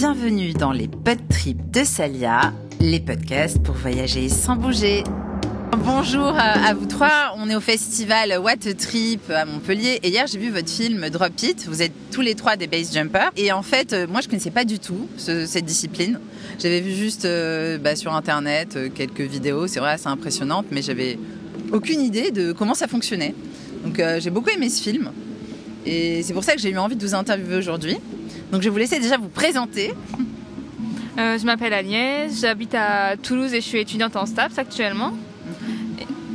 Bienvenue dans les pod trips de Salia, les podcasts pour voyager sans bouger. Bonjour à, vous trois, on est au festival What Trip à Montpellier et hier j'ai vu votre film Drop It, vous êtes tous les trois des base jumpers et en fait euh, moi je connaissais pas du tout cette discipline, j'avais vu juste euh, bah, sur internet euh, quelques vidéos, c'est vrai c'est impressionnant mais j'avais aucune idée de comment ça fonctionnait. Donc j'ai beaucoup aimé ce film et c'est pour ça que j'ai eu envie de vous interviewer aujourd'hui. Donc je vais vous laisser déjà vous présenter. je m'appelle Agnès, j'habite à Toulouse et je suis étudiante en STAPS actuellement.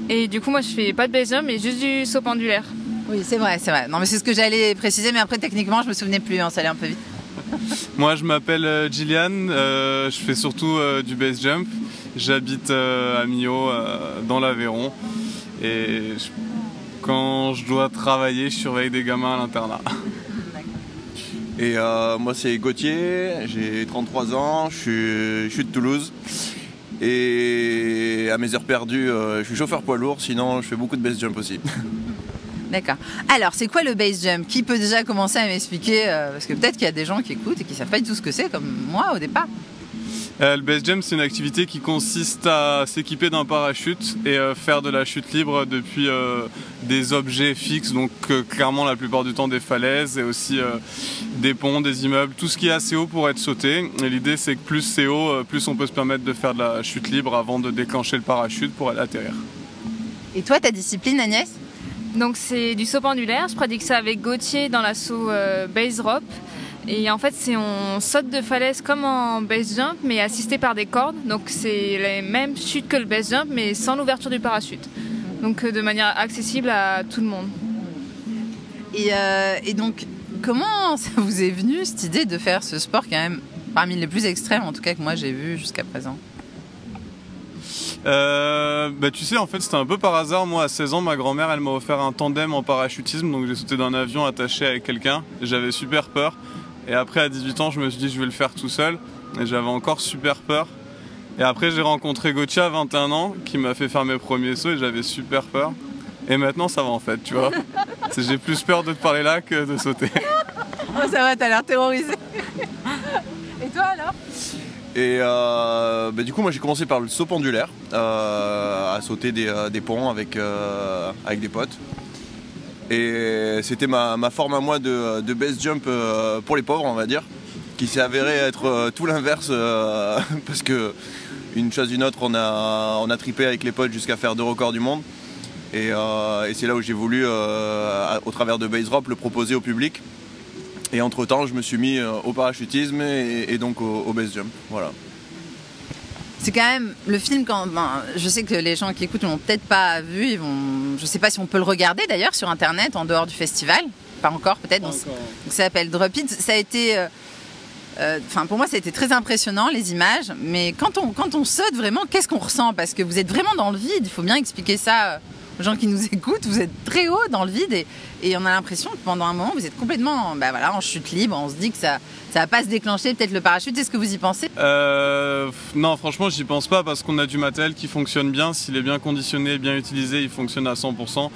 Et du coup, moi, je fais pas de base jump, mais juste du saut pendulaire. Oui, c'est vrai, c'est vrai. Non, mais c'est ce que j'allais préciser, mais après, techniquement, je me souvenais plus, hein, ça allait un peu vite. moi, je m'appelle euh, Gillian, euh, je fais surtout euh, du base jump. J'habite à Millau, dans l'Aveyron. Et quand je dois travailler, je surveille des gamins à l'internat. Et moi, c'est Gauthier, j'ai 33 ans, je suis de Toulouse. Et à mes heures perdues, euh, je suis chauffeur poids lourd, sinon je fais beaucoup de base jump aussi. D'accord. Alors, c'est quoi le base jump? Qui peut déjà commencer à m'expliquer? Euh, Parce que peut-être qu'il y a des gens qui écoutent et qui savent pas du tout ce que c'est, comme moi au départ. Euh, le base jump, c'est une activité qui consiste à s'équiper d'un parachute et euh, faire de la chute libre depuis euh, des objets fixes, donc clairement la plupart du temps des falaises et aussi des ponts, des immeubles, tout ce qui est assez haut pour être sauté. Et l'idée, c'est que plus c'est haut, plus on peut se permettre de faire de la chute libre avant de déclencher le parachute pour aller atterrir. Et toi, ta discipline, Agnès? Donc c'est du saut pendulaire. Je pratique ça avec Gauthier dans l'assaut base rope. Et en fait, c'est on saute de falaise comme en base jump, mais assisté par des cordes. Donc c'est les mêmes chutes que le base jump, mais sans l'ouverture du parachute. Donc euh, de manière accessible à tout le monde. Euh, et, donc, comment ça vous est venu cette idée de faire ce sport quand même parmi les plus extrêmes, en tout cas que moi j'ai vu jusqu'à présent? Euh, bah, tu sais, en fait, c'était un peu par hasard. Moi, à 16 ans, ma grand-mère, elle m'a offert un tandem en parachutisme. Donc, j'ai sauté d'un avion attaché avec quelqu'un. J'avais super peur. Et après, à 18 ans, je me suis dit, je vais le faire tout seul. Et j'avais encore super peur. Et après, j'ai rencontré Gauthier à 21 ans, qui m'a fait faire mes premiers sauts et j'avais super peur. Et maintenant, ça va en fait, tu vois. J'ai plus peur de te parler là que de sauter. Oh, ça va, t'as l'air terrorisé. Et toi alors? Et euh, bah, du coup, moi j'ai commencé par le saut pendulaire, euh, à sauter des, euh, ponts avec, avec des potes. Et c'était ma, forme à moi de, base jump euh, pour les pauvres, on va dire, qui s'est avéré être euh, tout l'inverse euh, parce que une chose d'une autre, on a, tripé avec les potes jusqu'à faire deux records du monde. Et, c'est là où j'ai voulu, au travers de base drop, le proposer au public. Et entre temps, je me suis mis au parachutisme et, donc au, au base jump. Voilà c'est quand même le film quand ben, je sais que les gens qui écoutent l'ont peut-être pas vu ils vont je sais pas si on peut le regarder d'ailleurs sur internet en dehors du festival pas encore peut-être donc, ça s'appelle Drop It ça a été euh, euh, Enfin, pour moi, ça a été très impressionnant les images. Mais quand on quand on saute vraiment, qu'est-ce qu'on ressent? Parce que vous êtes vraiment dans le vide. Il faut bien expliquer ça euh, aux gens qui nous écoutent. Vous êtes très haut dans le vide et, on a l'impression que pendant un moment, vous êtes complètement, bah voilà, en chute libre. On se dit que ça ça va pas se déclencher peut-être le parachute. Est-ce que vous y pensez? Euh, Non, franchement, j'y pense pas parce qu'on a du matériel qui fonctionne bien. S'il est bien conditionné, bien utilisé, il fonctionne à 100%.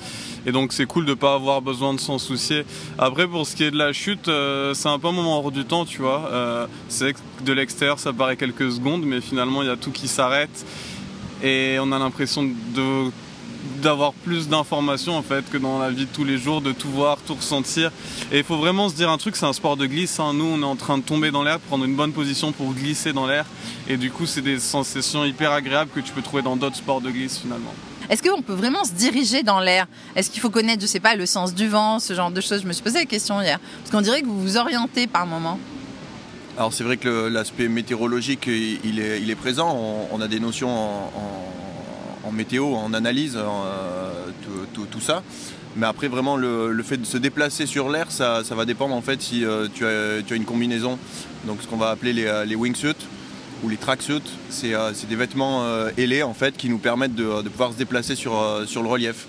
Et donc, c'est cool de pas avoir besoin de s'en soucier. Après, pour ce qui est de la chute, euh, c'est un peu un moment hors du temps, tu vois. Euh, de l'extérieur, ça paraît quelques secondes, mais finalement, il y a tout qui s'arrête. Et on a l'impression de d'avoir plus d'informations en fait que dans la vie de tous les jours, de tout voir, tout ressentir. Et il faut vraiment se dire un truc, c'est un sport de glisse. Hein. Nous, on est en train de tomber dans l'air, prendre une bonne position pour glisser dans l'air. Et du coup, c'est des sensations hyper agréables que tu peux trouver dans d'autres sports de glisse finalement. Est-ce qu'on peut vraiment se diriger dans l'air? Est-ce qu'il faut connaître, je sais pas, le sens du vent, ce genre de choses? Je me suis posé la question hier. Parce qu'on dirait que vous vous orientez par moment. Alors c'est vrai que l'aspect météorologique, il est, il est présent. On, a des notions en en météo, en analyse, euh, tout, ça. Mais après, vraiment, le, fait de se déplacer sur l'air, ça, va dépendre en fait si euh, tu, as, une combinaison, donc ce qu'on va appeler les, euh, wingsuits ou les tracksuits. C'est des vêtements ailés en fait qui nous permettent de, pouvoir se déplacer sur, le relief.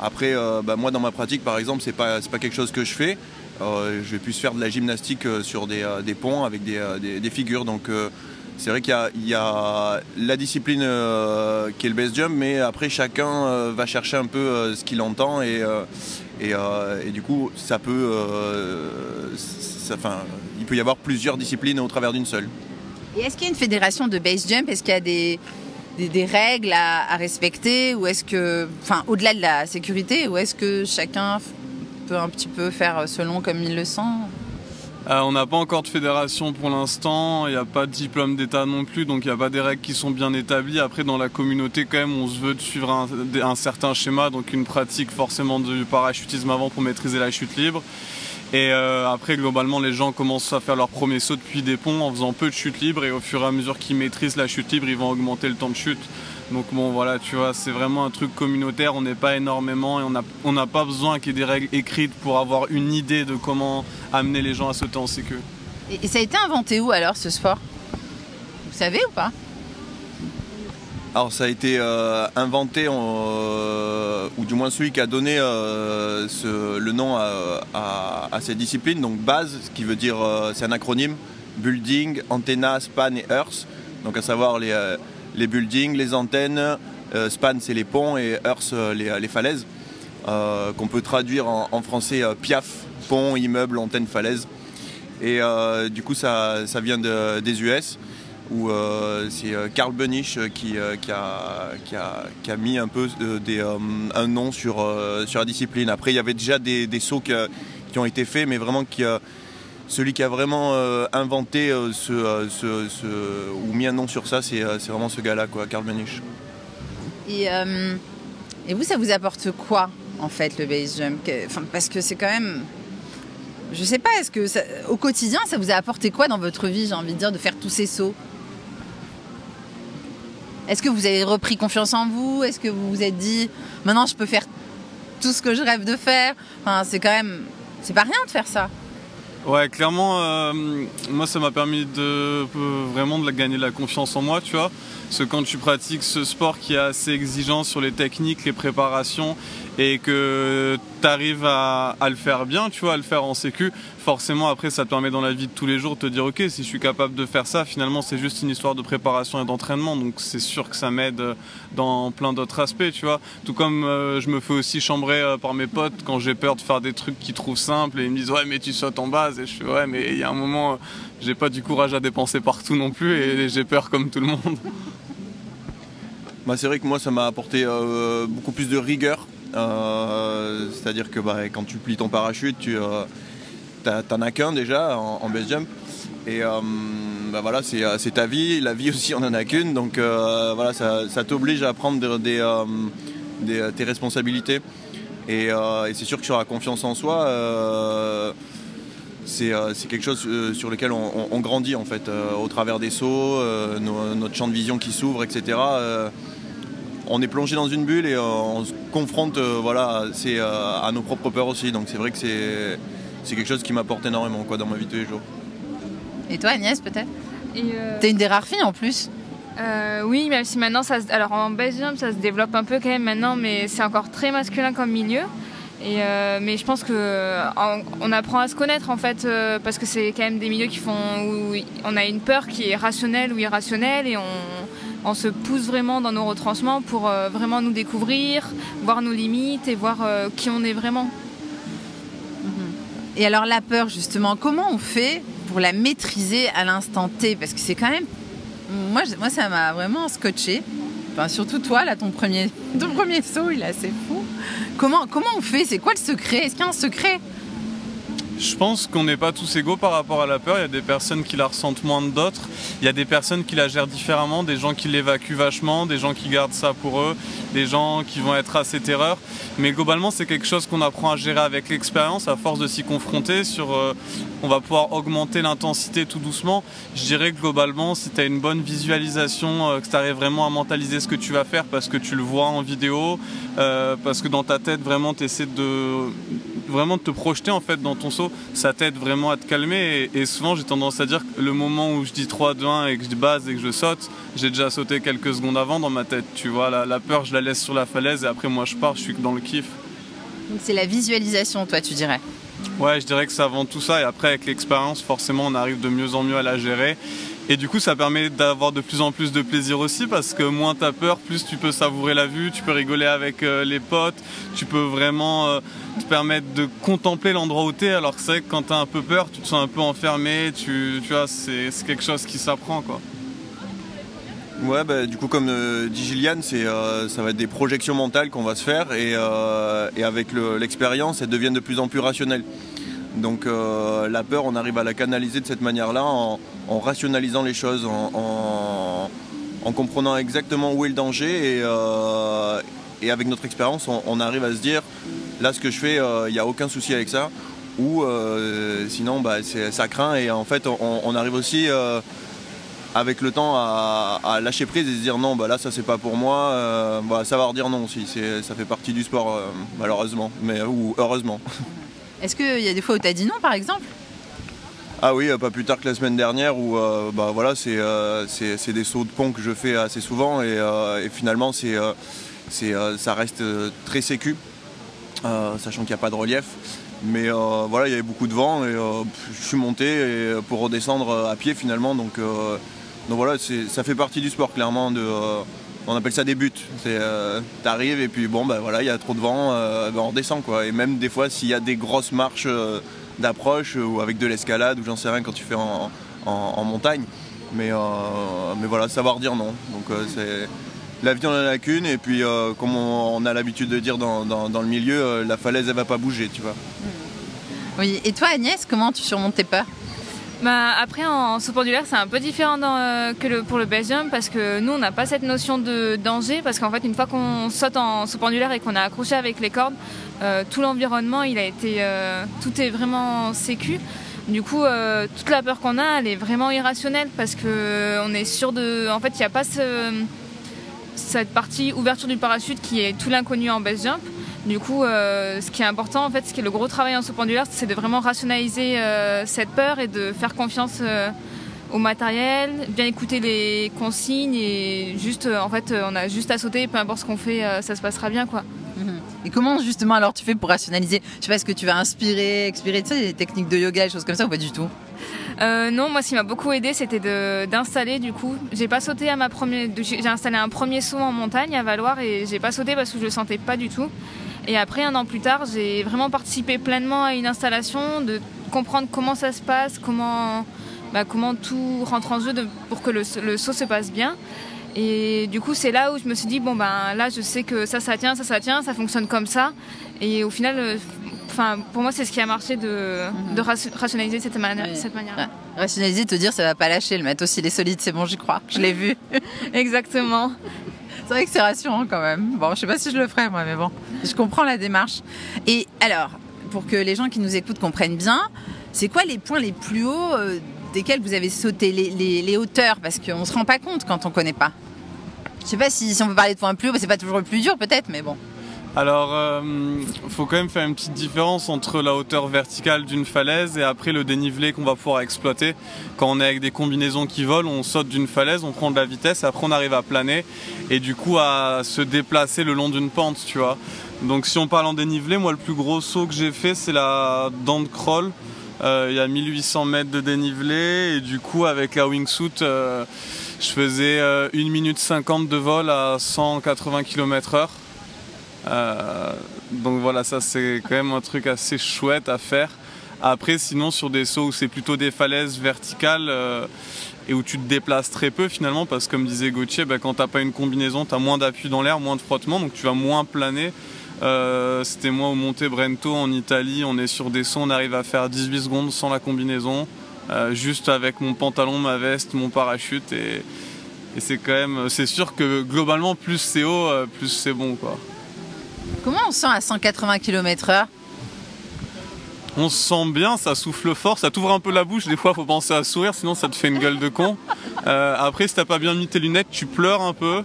Après, bah, moi dans ma pratique par exemple, c'est pas, pas quelque chose que je fais. je vais plus faire de la gymnastique sur des, ponts avec des, figures. C'est vrai qu'il y, a la discipline euh, qui est le base jump, mais après chacun euh, va chercher un peu euh, ce qu'il entend et, du coup ça peut, ça, enfin, il peut y avoir plusieurs disciplines au travers d'une seule. Et est-ce qu'il y a une fédération de base jump? Est-ce qu'il y a des règles à, à, respecter? Ou est-ce que, enfin, au-delà de la sécurité, ou est-ce que chacun peut un petit peu faire selon comme il le sent? Euh, on n'a pas encore de fédération pour l'instant, il n'y a pas de diplôme d'État non plus, donc il n'y a pas des règles qui sont bien établies. Après, dans la communauté, quand même, on se veut de suivre un, certain schéma, donc une pratique forcément du parachutisme avant pour maîtriser la chute libre. Et euh, après, globalement, les gens commencent à faire leur premier saut depuis des ponts en faisant peu de chute libre, et au fur et à mesure qu'ils maîtrisent la chute libre, ils vont augmenter le temps de chute. Donc bon voilà, tu vois, c'est vraiment un truc communautaire, on n'est pas énormément et on n'a pas besoin qu'il y ait des règles écrites pour avoir une idée de comment amener les gens à sauter en sécu. Et, et ça a été inventé où alors ce sport? Vous savez ou pas? Alors ça a été euh, inventé, euh, ou du moins celui qui a donné euh, ce, le nom à, à, à, cette discipline, donc base, ce qui veut dire, euh, c'est un acronyme, building, antenna, span et earth, donc à savoir les, euh, les buildings, les antennes, euh, span c'est les ponts et earth les, les falaises, qu'on peut traduire en, français piaf, pont, immeuble, antenne, falaise. Et du coup ça, ça vient de, des US où euh, c'est Carl Benisch qui, euh, qui, a, qui, a, mis un peu euh, des, un nom sur, sur la discipline. Après, il y avait déjà des, des sauts qui, ont été faits, mais vraiment qui, celui qui a vraiment inventé ce, ce, ce, ou mis un nom sur ça, c'est vraiment ce gars-là, Carl Benisch. Et, vous, ça vous apporte quoi, en fait, le base jump Parce que c'est quand même je sais pas, est-ce que au quotidien, ça vous a apporté quoi dans votre vie, j'ai envie de dire, de faire tous ces sauts? Est-ce que vous avez repris confiance en vous? Est-ce que vous vous êtes dit, maintenant je peux faire tout ce que je rêve de faire? C'est quand même, c'est pas rien de faire ça. Ouais, clairement, euh, moi ça m'a permis de vraiment de gagner de la confiance en moi, tu vois. Parce que quand tu pratiques ce sport qui est assez exigeant sur les techniques, les préparations, et que tu arrives à, le faire bien, tu vois, à le faire en sécu, forcément après ça te permet dans la vie de tous les jours de te dire ok si je suis capable de faire ça, finalement c'est juste une histoire de préparation et d'entraînement, donc c'est sûr que ça m'aide dans plein d'autres aspects, tu vois. Tout comme euh, je me fais aussi chambrer euh, par mes potes quand j'ai peur de faire des trucs qu'ils trouvent simples et ils me disent ouais mais tu sautes en base et je fais ouais mais il y a un moment j'ai pas du courage à dépenser partout non plus et j'ai peur comme tout le monde. Bah, c'est vrai que moi ça m'a apporté euh, beaucoup plus de rigueur euh, C'est-à-dire que bah, quand tu plies ton parachute, tu euh, t'en as qu'un déjà en, en, base jump. Et euh, bah, voilà, c'est ta vie, la vie aussi on en a qu'une, donc euh, voilà, ça, t'oblige à prendre euh, tes responsabilités. Et, c'est sûr que sur la confiance en soi, c'est quelque chose sur lequel on, grandit en fait, au travers des sauts, notre champ de vision qui s'ouvre, etc on est plongé dans une bulle et euh, on se confronte euh, voilà, c'est, euh, à nos propres peurs aussi. Donc c'est vrai que c'est, c'est quelque chose qui m'apporte énormément quoi, dans ma vie de tous les jours. Et toi Agnès peut-être? Euh... T'es une des rares filles en plus euh, oui, même si maintenant ça se... Alors en jump ça se développe un peu quand même maintenant, mais c'est encore très masculin comme milieu. Et euh, mais je pense que on, on, apprend à se connaître en fait euh, parce que c'est quand même des milieux qui font où on a une peur qui est rationnelle ou irrationnelle et on, on se pousse vraiment dans nos retranchements pour euh, vraiment nous découvrir, voir nos limites et voir euh, qui on est vraiment. Et alors la peur justement, comment on fait pour la maîtriser à l'instant T? Parce que c'est quand même, moi, moi ça m'a vraiment scotché. Enfin, surtout toi, là, ton premier, ton premier saut, il est assez fou. Comment, comment on fait? C'est quoi le secret? Est-ce qu'il y a un secret? Je pense qu'on n'est pas tous égaux par rapport à la peur. Il y a des personnes qui la ressentent moins que d'autres. Il y a des personnes qui la gèrent différemment, des gens qui l'évacuent vachement, des gens qui gardent ça pour eux, des gens qui vont être assez terreurs. Mais globalement, c'est quelque chose qu'on apprend à gérer avec l'expérience, à force de s'y confronter. Sur, euh, on va pouvoir augmenter l'intensité tout doucement. Je dirais que globalement, si tu as une bonne visualisation, euh, que tu arrives vraiment à mentaliser ce que tu vas faire parce que tu le vois en vidéo, euh, parce que dans ta tête, vraiment, tu essaies de vraiment de te projeter en fait dans ton saut, ça t'aide vraiment à te calmer. Et, et souvent, j'ai tendance à dire que le moment où je dis 3, 2, 1 et que je base et que je saute, j'ai déjà sauté quelques secondes avant dans ma tête. Tu vois, la, la, peur, je la laisse sur la falaise et après, moi, je pars, je suis dans le kiff. Donc, c'est la visualisation, toi, tu dirais Ouais, je dirais que c'est avant tout ça. Et après, avec l'expérience, forcément, on arrive de mieux en mieux à la gérer. Et du coup, ça permet d'avoir de plus en plus de plaisir aussi parce que moins t'as peur, plus tu peux savourer la vue, tu peux rigoler avec euh, les potes, tu peux vraiment euh, te permettre de contempler l'endroit où t'es. Alors que c'est vrai que quand t'as un peu peur, tu te sens un peu enfermé, tu, tu vois, c'est quelque chose qui s'apprend quoi. Ouais, bah, du coup, comme euh, dit Gilliane, c'est, ça va être des projections mentales qu'on va se faire et, et avec l'expérience, elles deviennent de plus en plus rationnelles. Donc euh, la peur, on arrive à la canaliser de cette manière-là en, rationalisant les choses, en, comprenant exactement où est le danger et, euh, avec notre expérience, on, arrive à se dire là ce que je fais, il euh, n'y a aucun souci avec ça. Ou sinon, bah, ça craint et en fait, on, arrive aussi avec le temps à, lâcher prise et se dire non, bah là ça c'est pas pour moi. Bah, ça va redire non aussi, ça fait partie du sport malheureusement, mais ou heureusement. Est-ce qu'il y a des fois où tu as dit non, par exemple? Ah oui, pas plus tard que la semaine dernière où euh, bah, voilà, euh, c'est, des sauts de pont que je fais assez souvent et, euh, finalement c'est, ça reste très sécu, sachant qu'il n'y a pas de relief. Mais voilà, il y avait beaucoup de vent et je suis monté pour redescendre à pied finalement. Donc, donc voilà, ça fait partie du sport clairement de, on appelle ça des buts. C'est euh, t'arrives et puis bon ben voilà, il y a trop de vent, euh, ben, on redescend quoi. Et même des fois s'il y a des grosses marches euh, d'approche ou avec de l'escalade ou j'en sais rien quand tu fais en, montagne. Mais, mais voilà, savoir dire non. Donc c'est la vie en a qu'une et puis comme on, a l'habitude de dire dans, le milieu, la falaise elle va pas bouger, tu vois. Oui, et toi Agnès, comment tu surmontes tes peurs bah, après, en saut pendulaire, c'est un peu différent euh, que le, pour le jump parce que nous, on n'a pas cette notion de danger parce qu'en fait, une fois qu'on saute en saut pendulaire et qu'on a accroché avec les cordes, euh, tout l'environnement, il a été, euh, tout est vraiment sécu. Du coup, toute la peur qu'on a, elle est vraiment irrationnelle parce que on est sûr de, en fait, il n'y a pas cette partie ouverture du parachute qui est tout l'inconnu en base jump. Du coup, euh, ce qui est important, en fait, ce qui est le gros travail en saut pendulaire, c'est de vraiment rationaliser euh, cette peur et de faire confiance euh, au matériel, bien écouter les consignes et juste, en fait, on a juste à sauter, peu importe ce qu'on fait, ça se passera bien, quoi. Et comment justement alors tu fais pour rationaliser? Je sais pas, est-ce que tu vas inspirer, expirer, tu sais, des techniques de yoga, des choses comme ça ou pas du tout? Non, moi ce qui m'a beaucoup aidé c'était d'installer du coup. J'ai pas sauté à ma première. J'ai installé un premier saut en montagne à Valoir et j'ai pas sauté parce que je le sentais pas du tout. Et après, un an plus tard, j'ai vraiment participé pleinement à une installation, de comprendre comment ça se passe, comment, bah, comment tout rentre en jeu pour que le, saut se passe bien. Et du coup, c'est là où je me suis dit, bon, ben là, je sais que ça, ça tient, ça, ça tient, ça fonctionne comme ça. Et au final, euh, enfin, pour moi, c'est ce qui a marché de, de rationaliser cette, manière, cette manière-là. Rationaliser, te dire, ça va pas lâcher, le matos, il est solide, c'est bon, j'y crois, je l'ai vu. Exactement. C'est vrai que c'est rassurant quand même. Bon, je sais pas si je le ferai moi, mais bon, je comprends la démarche. Et alors, pour que les gens qui nous écoutent comprennent bien, c'est quoi les points les plus hauts euh, desquels vous avez sauté les, hauteurs? Parce qu'on se rend pas compte quand on connaît pas. Je sais pas si, si on peut parler de points plus hauts, c'est pas toujours le plus dur peut-être, mais bon. Alors, il euh, faut quand même faire une petite différence entre la hauteur verticale d'une falaise et après le dénivelé qu'on va pouvoir exploiter. Quand on est avec des combinaisons qui volent, on saute d'une falaise, on prend de la vitesse, après on arrive à planer et du coup à se déplacer le long d'une pente, tu vois. Donc si on parle en dénivelé, moi le plus gros saut que j'ai fait c'est la dent crawl. Euh, il y a 1800 mètres de dénivelé et du coup avec la wingsuit euh, je faisais 1 minute 50 de vol à 180 km heure. Euh, donc voilà, ça c'est quand même un truc assez chouette à faire. Après, sinon, sur des sauts où c'est plutôt des falaises verticales euh, et où tu te déplaces très peu finalement, parce que comme disait Gauthier, bah, quand t'as pas une combinaison, tu as moins d'appui dans l'air, moins de frottement, donc tu vas moins planer. Euh, c'était moi au Monte Brento en Italie, on est sur des sauts, on arrive à faire 18 secondes sans la combinaison, juste avec mon pantalon, ma veste, mon parachute et c'est quand même, c'est sûr que globalement plus c'est haut, plus c'est bon quoi. Comment on se sent à 180 km/h on se sent bien, ça souffle fort, ça t'ouvre un peu la bouche. Des fois, faut penser à sourire, sinon ça te fait une gueule de con. Euh, après, si t'as pas bien mis tes lunettes, tu pleures un peu.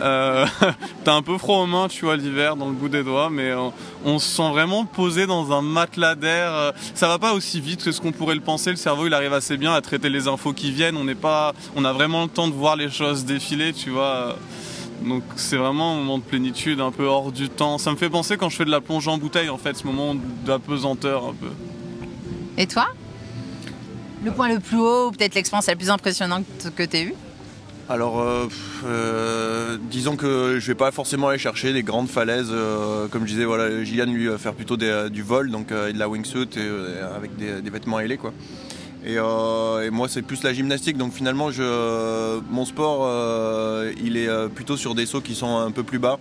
Euh, t'as un peu froid aux mains, tu vois, l'hiver dans le bout des doigts, mais on, se sent vraiment posé dans un matelas d'air. Ça va pas aussi vite que ce qu'on pourrait le penser. Le cerveau, il arrive assez bien à traiter les infos qui viennent. On n'est pas, on a vraiment le temps de voir les choses défiler, tu vois. Donc c'est vraiment un moment de plénitude, un peu hors du temps. Ça me fait penser quand je fais de la plongée en bouteille, en fait, ce moment d'apesanteur un peu. Et toi? Le point le plus haut, ou peut-être l'expérience la plus impressionnante que tu as eue? Alors, euh, euh, disons que je vais pas forcément aller chercher des grandes falaises. euh, comme je disais, voilà, Gillian lui va faire plutôt des- du vol, donc euh, et de la wingsuit et, euh, avec des, des vêtements ailés, quoi. Et, euh, et moi, c'est plus la gymnastique. Donc finalement, je, mon sport, euh, il est euh, plutôt sur des sauts qui sont un peu plus bas.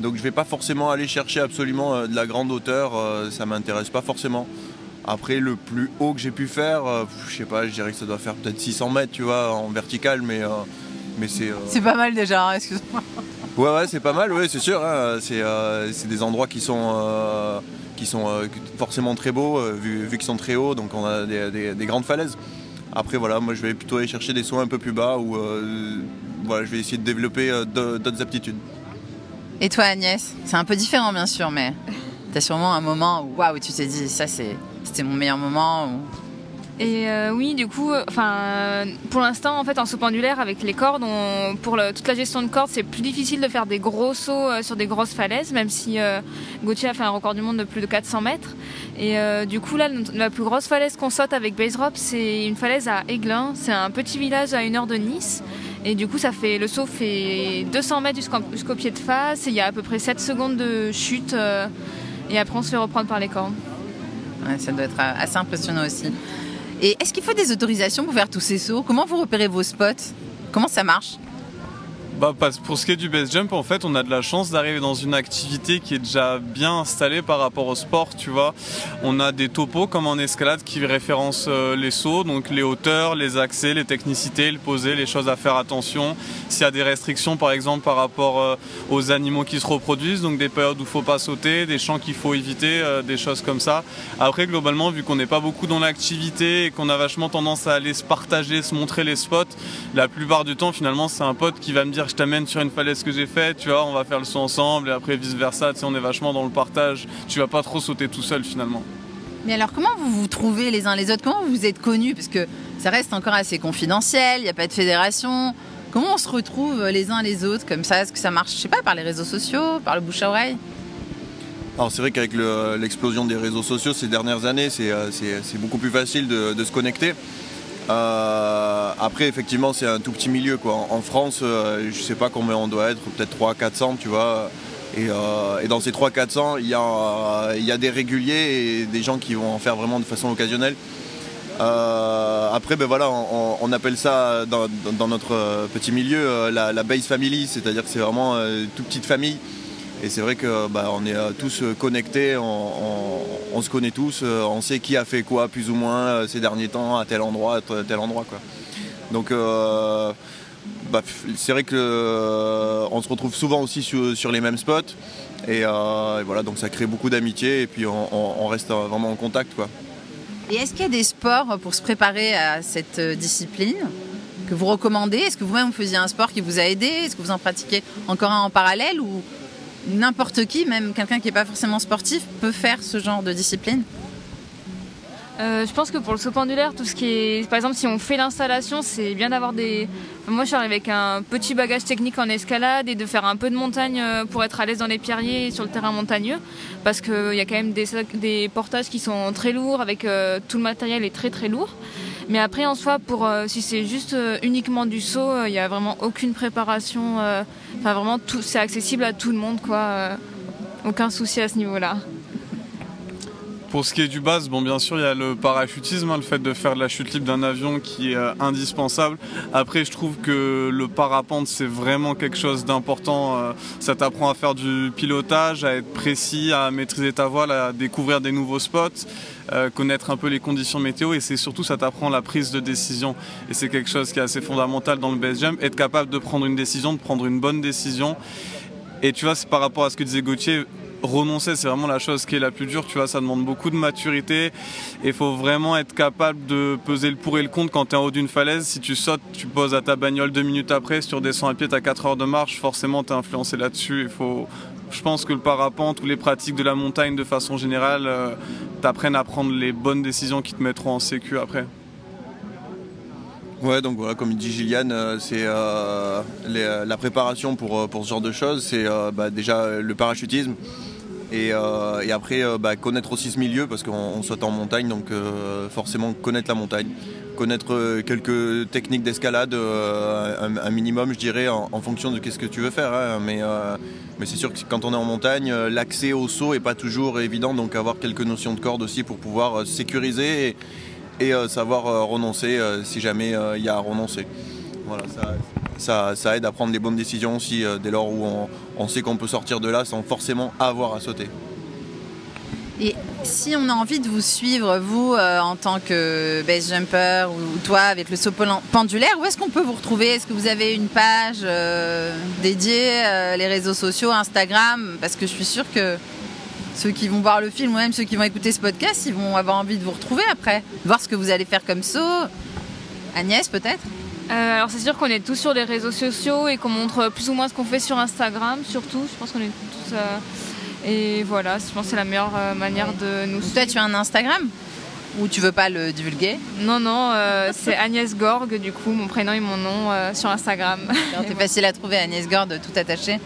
Donc je vais pas forcément aller chercher absolument de la grande hauteur. ça m'intéresse pas forcément. Après, le plus haut que j'ai pu faire, je sais pas, je dirais que ça doit faire peut-être 600 mètres, tu vois, en vertical, mais, mais c'est. C'est pas mal déjà, hein, excuse-moi. Ouais, ouais, c'est pas mal, ouais, c'est sûr. hein. C'est euh, c'est des endroits qui sont, euh, qui sont euh, forcément très beaux, vu, vu qu'ils sont très hauts, donc on a des, des- des grandes falaises. Après, voilà, moi je vais plutôt aller chercher des sauts un peu plus bas où voilà, je vais essayer de développer d'autres aptitudes. Et toi Agnès? C'est un peu différent bien sûr, mais t'as sûrement un moment où waouh, tu t'es dit ça c'était mon meilleur moment. Et euh, oui, du coup, enfin, pour l'instant, en fait, en saut pendulaire avec les cordes, pour toute la gestion de cordes, c'est plus difficile de faire des gros sauts euh, sur des grosses falaises, même si euh, Gauthier a fait un record du monde de plus de 400 mètres. Et du coup, là, la plus grosse falaise qu'on saute avec Base Drop, c'est une falaise à Aiglun. C'est un petit village à une heure de Nice. Et du coup, ça fait le saut fait 200 mètres jusqu'au pied de face. Et il y a à peu près 7 secondes de chute. et après, on se fait reprendre par les cordes. Ouais, ça doit être assez impressionnant aussi. Et est-ce qu'il faut des autorisations pour faire tous ces sauts? Comment vous repérez vos spots? Comment ça marche? Bah, pour ce qui est du base jump, en fait, on a de la chance d'arriver dans une activité qui est déjà bien installée par rapport au sport, tu vois. On a des topos comme en escalade qui référencent euh, les sauts, donc les hauteurs, les accès, les technicités, le poser, les choses à faire attention. S'il y a des restrictions, par exemple, par rapport euh, aux animaux qui se reproduisent, donc des périodes où il faut pas sauter, des champs qu'il faut éviter, euh, des choses comme ça. Après, globalement, vu qu'on n'est pas beaucoup dans l'activité et qu'on a vachement tendance à aller se partager, se montrer les spots, la plupart du temps, finalement, c'est un pote qui va me dire je t'amène sur une falaise que j'ai faite, tu vois, on va faire le saut ensemble et après vice versa, tu sais, on est vachement dans le partage. Tu vas pas trop sauter tout seul finalement. Mais alors comment vous vous trouvez les uns les autres? Comment vous êtes connus? Parce que ça reste encore assez confidentiel, il n'y a pas de fédération. Comment on se retrouve les uns les autres comme ça? Est-ce que ça marche, je sais pas, par les réseaux sociaux, par le bouche à oreille? Alors c'est vrai qu'avec le- l'explosion des réseaux sociaux ces dernières années, c'est euh, c'est beaucoup plus facile de, de se connecter. Euh, après, effectivement, c'est un tout petit milieu. Quoi. En, France, euh, je sais pas combien on doit être, peut-être 300-400, tu vois. Et, euh, dans ces 300-400, il y, a, des réguliers et des gens qui vont en faire vraiment de façon occasionnelle. Après, ben voilà, on, appelle ça dans, notre petit milieu la, la base family, c'est-à-dire que c'est vraiment une toute petite famille. Et c'est vrai que bah, est euh, tous euh, connectés, on, se connaît tous, euh, on sait qui a fait quoi plus ou moins ces derniers temps à tel endroit, à tel endroit. Donc bah, c'est vrai que euh, se retrouve souvent aussi sur, les mêmes spots. Et, voilà, donc ça crée beaucoup d'amitié et puis on, reste vraiment en contact. Et est-ce qu'il y a des sports pour se préparer à cette discipline que vous recommandez? Est-ce que vous-même vous faisiez un sport qui vous a aidé? Est-ce que vous en pratiquez encore un en parallèle ou n'importe qui, même quelqu'un qui n'est pas forcément sportif, peut faire ce genre de discipline Euh, je pense que pour le saut pendulaire, tout ce qui est. Par exemple, si on fait l'installation, c'est bien d'avoir des. Moi, je suis arrivée avec un petit bagage technique en escalade et de faire un peu de montagne euh, pour être à l'aise dans les pierriers et sur le terrain montagneux. Parce qu'il y a quand même des, portages qui sont très lourds, avec euh, tout le matériel est très très lourd. Mais après, en soi, pour euh, si c'est juste euh, uniquement du saut, euh, il n'y a vraiment aucune préparation. euh, Enfin, vraiment, tout, c'est accessible à tout le monde, quoi. euh, aucun souci à ce niveau-là. Pour ce qui est du base, bon bien sûr il y a le parachutisme, hein, le fait de faire de la chute libre d'un avion qui est euh, indispensable. Après je trouve que le parapente c'est vraiment quelque chose d'important. euh, ça t'apprend à faire du pilotage, à être précis, à maîtriser ta voile, à découvrir des nouveaux spots, euh, connaître un peu les conditions météo et c'est surtout ça t'apprend la prise de décision. Et c'est quelque chose qui est assez fondamental dans le base jump, être capable de prendre une décision, de prendre une bonne décision. Et tu vois, c'est par rapport à ce que disait Gauthier, renoncer, c'est vraiment la chose qui est la plus dure. Tu vois, ça demande beaucoup de maturité. Et faut vraiment être capable de peser le pour et le contre quand tu es en haut d'une falaise. Si tu sautes, tu poses à ta bagnole deux minutes après. Si tu redescends à pied, tu as 4 heures de marche. Forcément, tu es influencé là-dessus. Il faut. Je pense que le parapente ou les pratiques de la montagne de façon générale euh, t'apprennent à prendre les bonnes décisions qui te mettront en sécu après. Ouais, donc voilà, comme dit Gilliane, euh, c'est euh, la préparation pour, pour ce genre de choses, c'est bah, déjà le parachutisme. Et, euh, et après, euh, bah, connaître aussi ce milieu, parce qu'on on saute en montagne, donc euh, forcément connaître la montagne, connaître quelques techniques d'escalade, un, minimum, je dirais, en, fonction de qu'est-ce que tu veux faire. hein. mais mais c'est sûr que quand on est en montagne, l'accès au saut est pas toujours évident, donc avoir quelques notions de corde aussi pour pouvoir sécuriser et, et, savoir renoncer si jamais il y a à renoncer. Voilà, ça, ça, aide à prendre les bonnes décisions aussi euh, dès lors où on, sait qu'on peut sortir de là sans forcément avoir à sauter. Et si on a envie de vous suivre, vous, euh, en tant que base jumper, ou toi avec le saut pendulaire, où est-ce qu'on peut vous retrouver? Est-ce que vous avez une page euh, dédiée, euh, les réseaux sociaux, Instagram? Parce que je suis sûre que ceux qui vont voir le film, ou même ceux qui vont écouter ce podcast, ils vont avoir envie de vous retrouver après, voir ce que vous allez faire comme saut. Agnès, peut-être? Euh, alors c'est sûr qu'on est tous sur les réseaux sociaux et qu'on montre plus ou moins ce qu'on fait sur Instagram, surtout. Je pense qu'on est tous. euh, et voilà, je pense que c'est la meilleure euh, manière de nous Toi, tu as un Instagram? Ou tu veux pas le divulguer? Non, non, euh, c'est Agnès Gorg, du coup, mon prénom et mon nom sur Instagram. C'est facile à trouver, Agnès Gorde, tout attaché.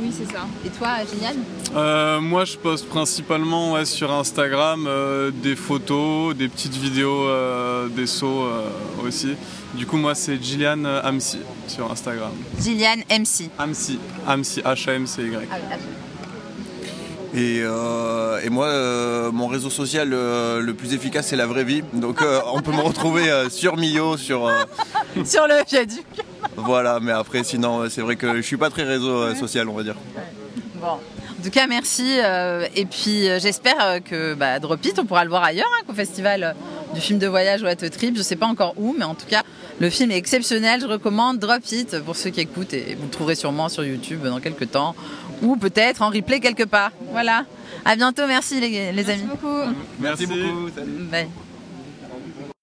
Oui, c'est ça. Et toi, Gilliane Euh, moi, je poste principalement ouais, sur Instagram euh, des photos, des petites vidéos, euh, des sauts euh, aussi. Du coup, moi, c'est Gillian Amsi sur Instagram. Gilliane MC. Amsi, Amsi, H-A-M-C-Y. Et, euh, et moi, euh, mon réseau social euh, le plus efficace, c'est la vraie vie. Donc euh, on peut me retrouver euh, sur Mio, sur... euh, Sur le viaduc. Voilà, mais après, sinon, c'est vrai que je suis pas très réseau euh, social, on va dire. Bon. En tout cas, merci. euh, et puis, euh, j'espère que bah, Drop It, on pourra le voir ailleurs, hein, qu'au festival du film de voyage What a Trip. Je sais pas encore où, mais en tout cas, le film est exceptionnel. Je recommande Drop It pour ceux qui écoutent. Et vous le trouverez sûrement sur YouTube dans quelques temps. Ou peut-être en replay quelque part. Voilà. À bientôt. Merci, les, les amis. beaucoup. Merci, beaucoup. Salut. Bye.